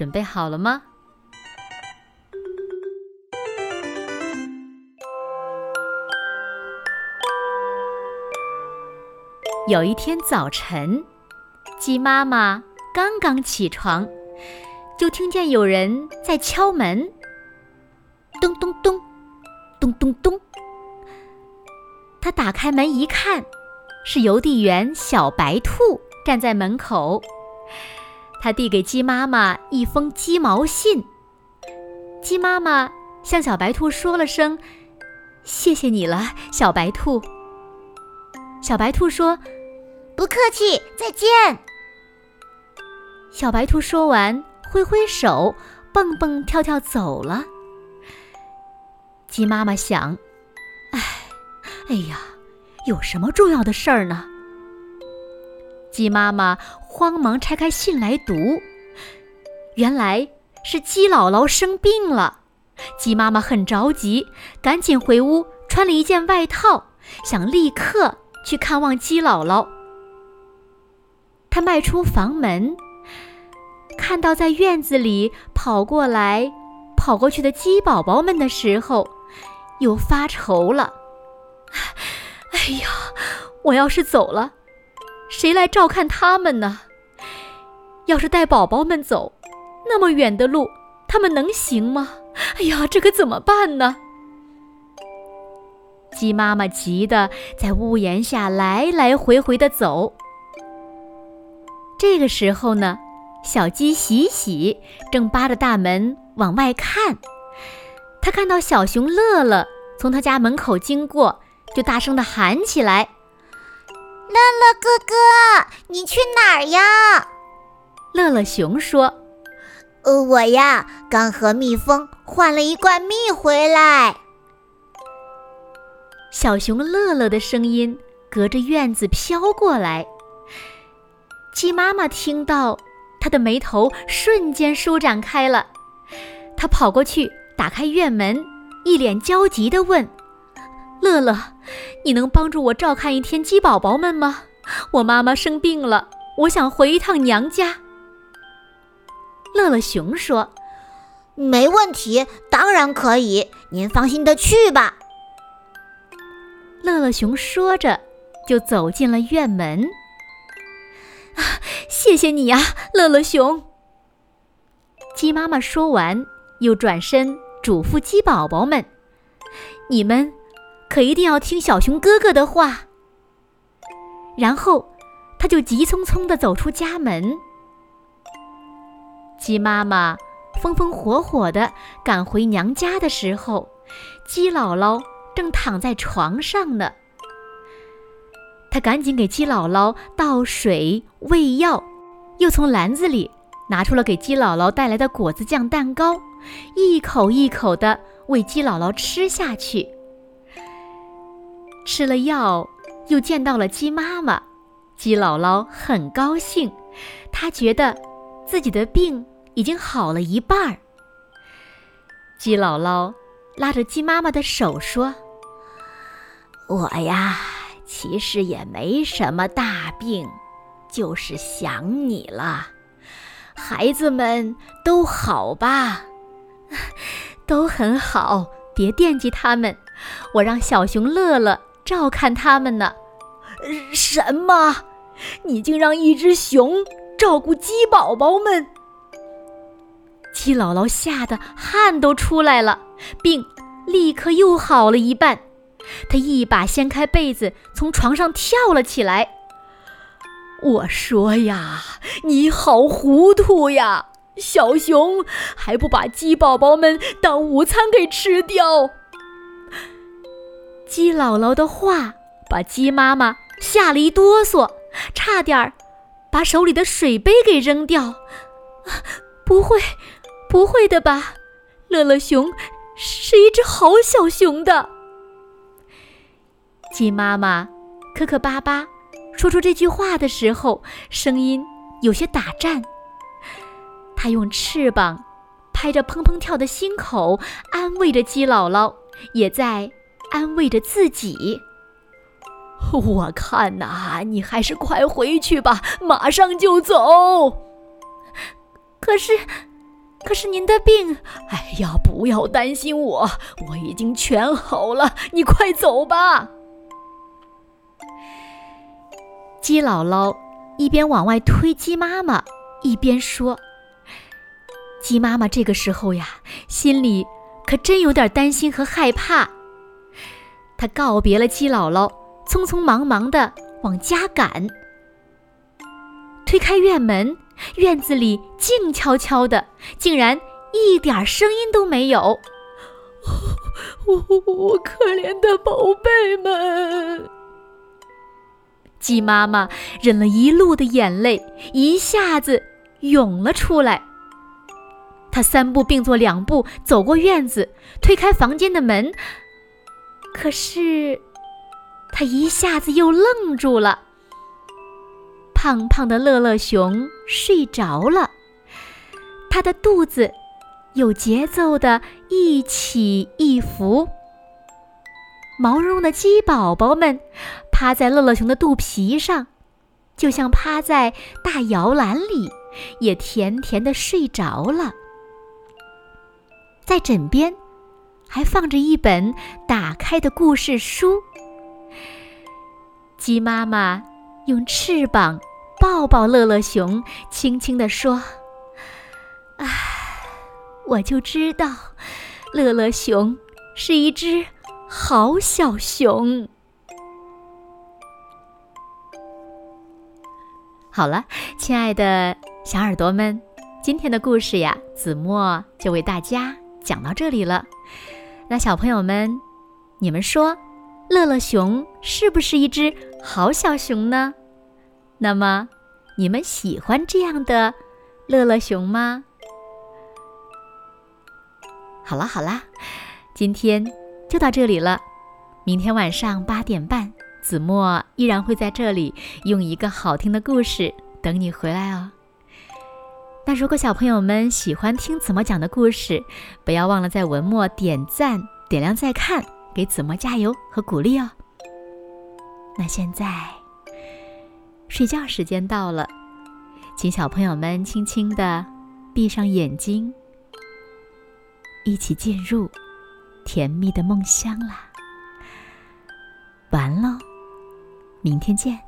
准备好了吗？有一天早晨，鸡妈妈刚刚起床，就听见有人在敲门。咚咚咚，咚咚咚。他打开门一看，是邮递员小白兔站在门口。他递给鸡妈妈一封鸡毛信，鸡妈妈向小白兔说了声：“谢谢你了，小白兔。”小白兔说：“不客气，再见。”小白兔说完，挥挥手，蹦蹦跳跳走了。鸡妈妈想：“哎，哎呀，有什么重要的事儿呢？”鸡妈妈慌忙拆开信来读，原来是鸡姥姥生病了。鸡妈妈很着急，赶紧回屋穿了一件外套，想立刻去看望鸡姥姥。她迈出房门，看到在院子里跑过来、跑过去的鸡宝宝们的时候，又发愁了。哎呀，我要是走了。谁来照看他们呢？要是带宝宝们走，那么远的路，他们能行吗？哎呀，这可怎么办呢？鸡妈妈急得在屋檐下来来回回的走。这个时候呢，小鸡喜喜正扒着大门往外看，他看到小熊乐乐从他家门口经过，就大声的喊起来。乐乐哥哥，你去哪儿呀？乐乐熊说：“呃，我呀，刚和蜜蜂换了一罐蜜回来。”小熊乐乐的声音隔着院子飘过来。鸡妈妈听到，她的眉头瞬间舒展开了。她跑过去打开院门，一脸焦急地问。乐乐，你能帮助我照看一天鸡宝宝们吗？我妈妈生病了，我想回一趟娘家。乐乐熊说：“没问题，当然可以，您放心的去吧。”乐乐熊说着，就走进了院门。啊，谢谢你呀，乐乐熊。鸡妈妈说完，又转身嘱咐鸡宝宝们：“你们。”可一定要听小熊哥哥的话。然后，他就急匆匆地走出家门。鸡妈妈风风火火地赶回娘家的时候，鸡姥姥正躺在床上呢。他赶紧给鸡姥姥倒水喂药，又从篮子里拿出了给鸡姥姥带来的果子酱蛋糕，一口一口地喂鸡姥姥吃下去。吃了药，又见到了鸡妈妈，鸡姥姥很高兴，她觉得自己的病已经好了一半儿。鸡姥姥拉着鸡妈妈的手说：“我呀，其实也没什么大病，就是想你了。孩子们都好吧？都很好，别惦记他们，我让小熊乐乐。”照看他们呢？什么？你竟让一只熊照顾鸡宝宝们？鸡姥姥吓得汗都出来了，病立刻又好了一半。她一把掀开被子，从床上跳了起来。我说呀，你好糊涂呀！小熊还不把鸡宝宝们当午餐给吃掉？鸡姥姥的话把鸡妈妈吓了一哆嗦，差点儿把手里的水杯给扔掉。啊不会，不会的吧？乐乐熊是一只好小熊的。鸡妈妈磕磕巴巴说出这句话的时候，声音有些打颤。它用翅膀拍着砰砰跳的心口，安慰着鸡姥姥，也在安慰着自己。我看呐，你还是快回去吧，马上就走。可是，可是您的病……哎呀，不要担心我，我已经全好了。你快走吧。鸡姥姥一边往外推鸡妈妈，一边说。鸡妈妈这个时候呀，心里可真有点担心和害怕。她告别了鸡姥姥，匆匆忙忙地往家赶。推开院门，院子里静悄悄的，竟然一点声音都没有。我我可怜的宝贝们！鸡妈妈忍了一路的眼泪，一下子涌了出来。她三步并作两步走过院子，推开房间的门。可是，他一下子又愣住了。胖胖的乐乐熊睡着了，他的肚子有节奏的一起一伏。毛茸茸的鸡宝宝们趴在乐乐熊的肚皮上，就像趴在大摇篮里，也甜甜的睡着了。在枕边，还放着一本打开的故事书。鸡妈妈用翅膀抱抱乐乐熊，轻轻地说：“唉，我就知道，乐乐熊是一只好小熊。”好了，亲爱的小耳朵们，今天的故事呀，子墨就为大家。讲到这里了，那小朋友们，你们说，乐乐熊是不是一只好小熊呢？那么，你们喜欢这样的乐乐熊吗？好啦好啦，今天就到这里了。明天晚上八点半，子墨依然会在这里用一个好听的故事等你回来哦。那如果小朋友们喜欢听子墨讲的故事，不要忘了在文末点赞、点亮再看，给子墨加油和鼓励哦。那现在睡觉时间到了，请小朋友们轻轻的闭上眼睛，一起进入甜蜜的梦乡啦。完喽，明天见。